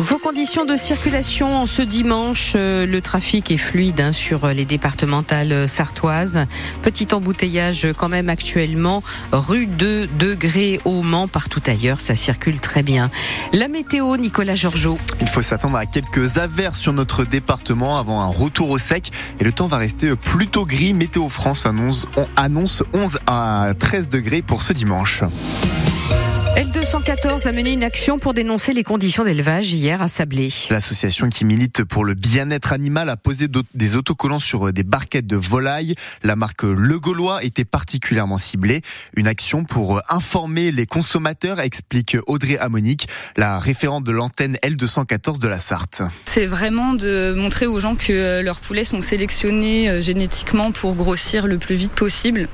Vos conditions de circulation en ce dimanche, euh, le trafic est fluide hein, sur les départementales sartoises. Petit embouteillage quand même actuellement, rue de Degré au Mans, partout ailleurs, ça circule très bien. La météo, Nicolas Georgeot. Il faut s'attendre à quelques averses sur notre département avant un retour au sec et le temps va rester plutôt gris. Météo France annonce, on annonce 11 à 13 degrés pour ce dimanche. L214 a mené une action pour dénoncer les conditions d'élevage hier à Sablé. L'association qui milite pour le bien-être animal a posé des autocollants sur des barquettes de volailles. La marque Le Gaulois était particulièrement ciblée. Une action pour informer les consommateurs, explique Audrey Amonique, la référente de l'antenne L214 de la Sarthe. C'est vraiment de montrer aux gens que leurs poulets sont sélectionnés euh, génétiquement pour grossir le plus vite possible.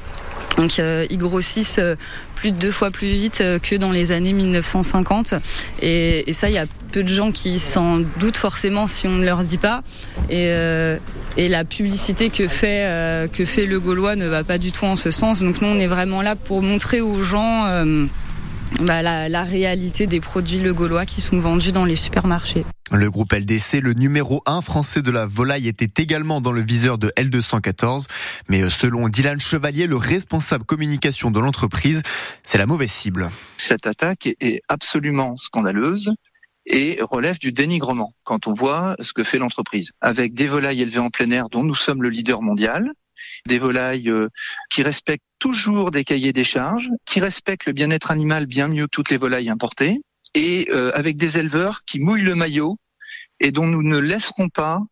Donc euh, ils grossissent euh, plus de deux fois plus vite euh, que dans les années 1950. Et, ça, il y a peu de gens qui s'en doutent forcément si on ne leur dit pas. Et, et la publicité que fait, que fait le Gaulois ne va pas du tout en ce sens. Donc nous, on est vraiment là pour montrer aux gens bah, la, réalité des produits Le Gaulois qui sont vendus dans les supermarchés. Le groupe LDC, le numéro 1 français de la volaille, était également dans le viseur de L214. Mais euh, selon Dylan Chevalier, le responsable communication de l'entreprise, c'est la mauvaise cible. Cette attaque est absolument scandaleuse et relève du dénigrement quand on voit ce que fait l'entreprise. Avec des volailles élevées en plein air dont nous sommes le leader mondial, des volailles euh, qui respectent toujours des cahiers des charges, qui respectent le bien-être animal bien mieux que toutes les volailles importées, et euh, avec des éleveurs qui mouillent le maillot et dont nous ne laisserons pas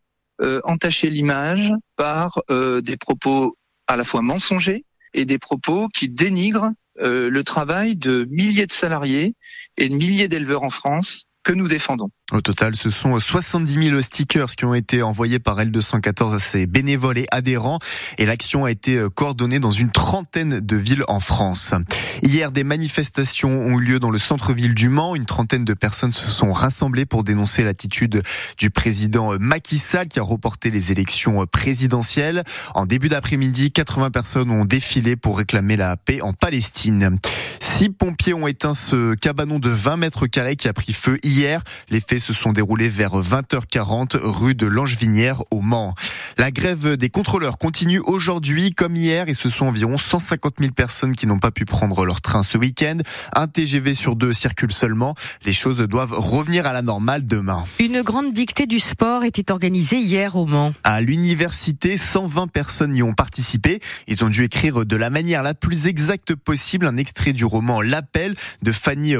euh, entacher l'image par des propos à la fois mensongers et des propos qui dénigrent le travail de milliers de salariés et de milliers d'éleveurs en France que nous défendons. Au total, ce sont 70 000 stickers qui ont été envoyés par L214 à ses bénévoles et adhérents et l'action a été euh, coordonnée dans une trentaine de villes en France. Hier, des manifestations ont eu lieu dans le centre-ville du Mans. Une trentaine de personnes se sont rassemblées pour dénoncer l'attitude du président euh, Macky Sall qui a reporté les élections euh, présidentielles. En début d'après-midi, 80 personnes ont défilé pour réclamer la paix en Palestine. Six pompiers ont éteint ce cabanon de 20 mètres carrés qui a pris feu hier. Les faits se sont déroulés vers 20h40 rue de Langevinière au Mans. La grève des contrôleurs continue aujourd'hui comme hier et ce sont environ 150 000 personnes qui n'ont pas pu prendre leur train ce week-end. Un TGV sur deux circule seulement. Les choses doivent revenir à la normale demain. Une grande dictée du sport était organisée hier au Mans. À l'université, 120 personnes y ont participé. Ils ont dû écrire de la manière la plus exacte possible un extrait du roman L'appel de Fanny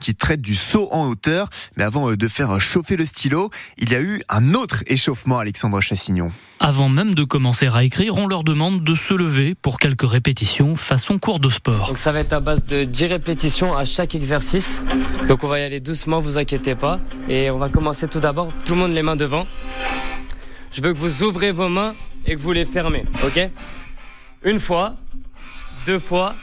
Qui traite du saut en hauteur. Mais avant euh, de faire chauffer le stylo, il y a eu un autre échauffement, Alexandre Chassignon. Avant même de commencer à écrire, on leur demande de se lever pour quelques répétitions façon cours de sport. Donc ça va être à base de 10 répétitions à chaque exercice. Donc on va y aller doucement, vous inquiétez pas. Et on va commencer tout d'abord, tout le monde les mains devant. Je veux que vous ouvrez vos mains et que vous les fermez, ok? Une fois, deux fois,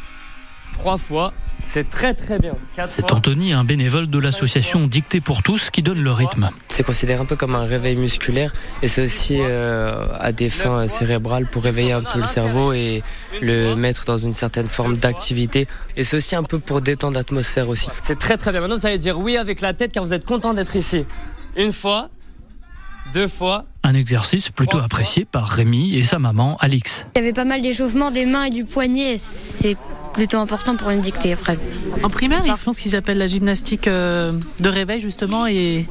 trois fois, c'est très très bien. C'est Anthony, un bénévole de l'association Dictée pour tous, qui donne le rythme. C'est considéré un peu comme un réveil musculaire et c'est aussi euh, à des fins cérébrales pour réveiller un peu le cerveau et le mettre dans une certaine forme d'activité. Et c'est aussi un peu pour détendre l'atmosphère aussi. C'est très très bien. Maintenant vous allez dire oui avec la tête car vous êtes content d'être ici. Une fois, deux fois. Un exercice plutôt apprécié par Rémi et sa maman Alix. Il y avait pas mal d'échauffement des mains et du poignet. C'est plutôt important pour une dictée après. En primaire, ils font ce qu'ils appellent la gymnastique euh, de réveil justement et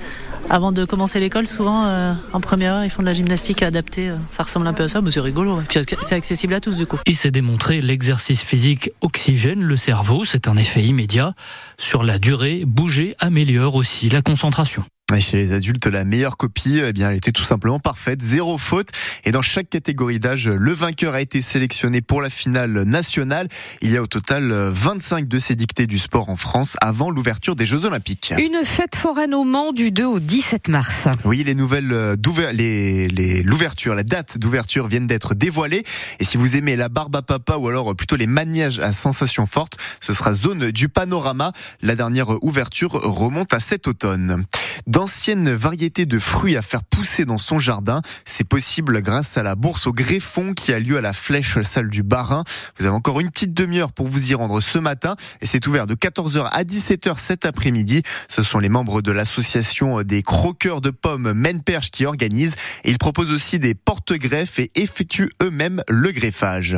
avant de commencer l'école, souvent euh, en première heure, ils font de la gymnastique adaptée. Euh, ça ressemble un peu à ça, mais c'est rigolo. C'est accessible à tous du coup. Il s'est démontré l'exercice physique oxygène le cerveau, c'est un effet immédiat. Sur la durée, bouger améliore aussi la concentration. Chez les adultes, la meilleure copie, eh bien, elle était tout simplement parfaite, zéro faute. Et dans chaque catégorie d'âge, le vainqueur a été sélectionné pour la finale nationale. Il y a au total 25 de ces dictées du sport en France avant l'ouverture des Jeux Olympiques. Une fête foraine au Mans du 2 au 17 mars. Oui, les nouvelles euh, les, les, l'ouverture, la date d'ouverture viennent d'être dévoilées. Et si vous aimez la barbe à papa ou alors plutôt les maniages à sensations fortes, ce sera zone du panorama. La dernière ouverture remonte à cet automne. D'anciennes variétés de fruits à faire pousser dans son jardin. C'est possible grâce à la bourse au greffon qui a lieu à la Flèche Salle du Barin. Vous avez encore une petite demi-heure pour vous y rendre ce matin et c'est ouvert de 14h à 17h cet après-midi. Ce sont les membres de l'association des croqueurs de pommes Menperche qui organisent et ils proposent aussi des porte-greffes et effectuent eux-mêmes le greffage.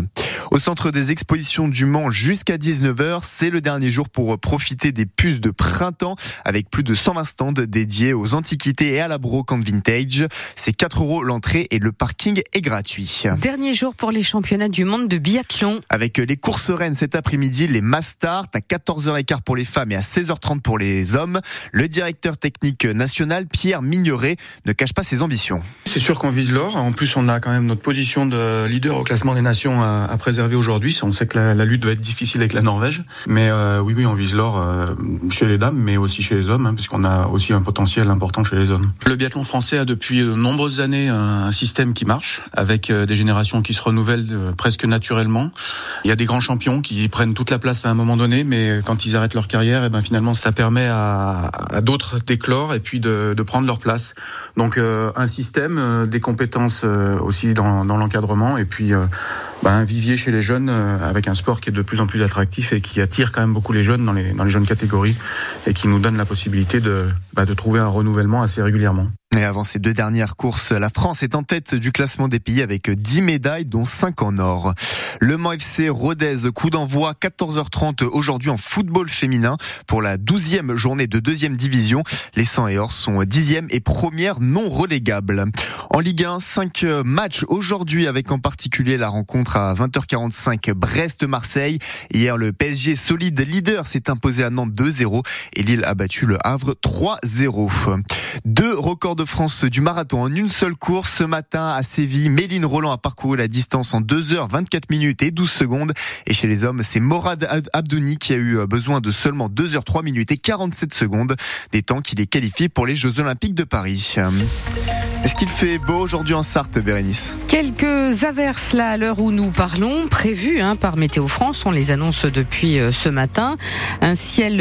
Au centre des expositions du Mans jusqu'à 19h, c'est le dernier jour pour profiter des puces de printemps avec plus de 120 stands dédiés aux antiquités et à la brocante vintage. C'est 4 euros l'entrée et le parking est gratuit. Dernier jour pour les championnats du monde de biathlon. Avec les courses reines cet après-midi, les Mastart à 14h15 pour les femmes et à 16h30 pour les hommes. Le directeur technique national, Pierre Migneret, ne cache pas ses ambitions. C'est sûr qu'on vise l'or. En plus, on a quand même notre position de leader au classement des nations à, préserver aujourd'hui. On sait que la, lutte doit être difficile avec la Norvège. Mais euh, oui, oui, on vise l'or euh, chez les dames, mais aussi chez les hommes, hein, puisqu'on a aussi un potentiel Le biathlon français a depuis de nombreuses années un, système qui marche, avec euh, des générations qui se renouvellent presque naturellement. Il y a des grands champions qui prennent toute la place à un moment donné, mais quand ils arrêtent leur carrière, et eh ben finalement, ça permet à, d'autres d'éclore et puis de, prendre leur place. Donc un système, des compétences aussi dans l'encadrement, et puis bah, un vivier chez les jeunes avec un sport qui est de plus en plus attractif et qui attire quand même beaucoup les jeunes dans les, dans les jeunes catégories et qui nous donne la possibilité de, bah, de trouver un renouvellement assez régulièrement. Et avant ces deux dernières courses, la France est en tête du classement des pays avec 10 médailles, dont 5 en or. Le Mans FC Rodez, coup d'envoi 14h30 aujourd'hui en football féminin pour la 12e journée de deuxième division. Les 100 et or sont 10e et première non relégable. En Ligue 1, 5 matchs aujourd'hui avec en particulier la rencontre à 20h45 Brest-Marseille. Hier, le PSG solide leader s'est imposé à Nantes 2-0 et Lille a battu le Havre 3-0. Deux records de France du marathon en une seule course ce matin à Séville. Méline Roland a parcouru la distance en 2 heures 24 minutes et 12 secondes. Et chez les hommes, c'est Morad Abdouni qui a eu besoin de seulement 2 heures 3 minutes et 47 secondes. Des temps qu'il est qualifié pour les Jeux Olympiques de Paris. Est-ce qu'il fait beau aujourd'hui en Sarthe, Bérénice? Quelques averses là à l'heure où nous parlons, prévues hein, par Météo France. On les annonce depuis euh, ce matin. Un ciel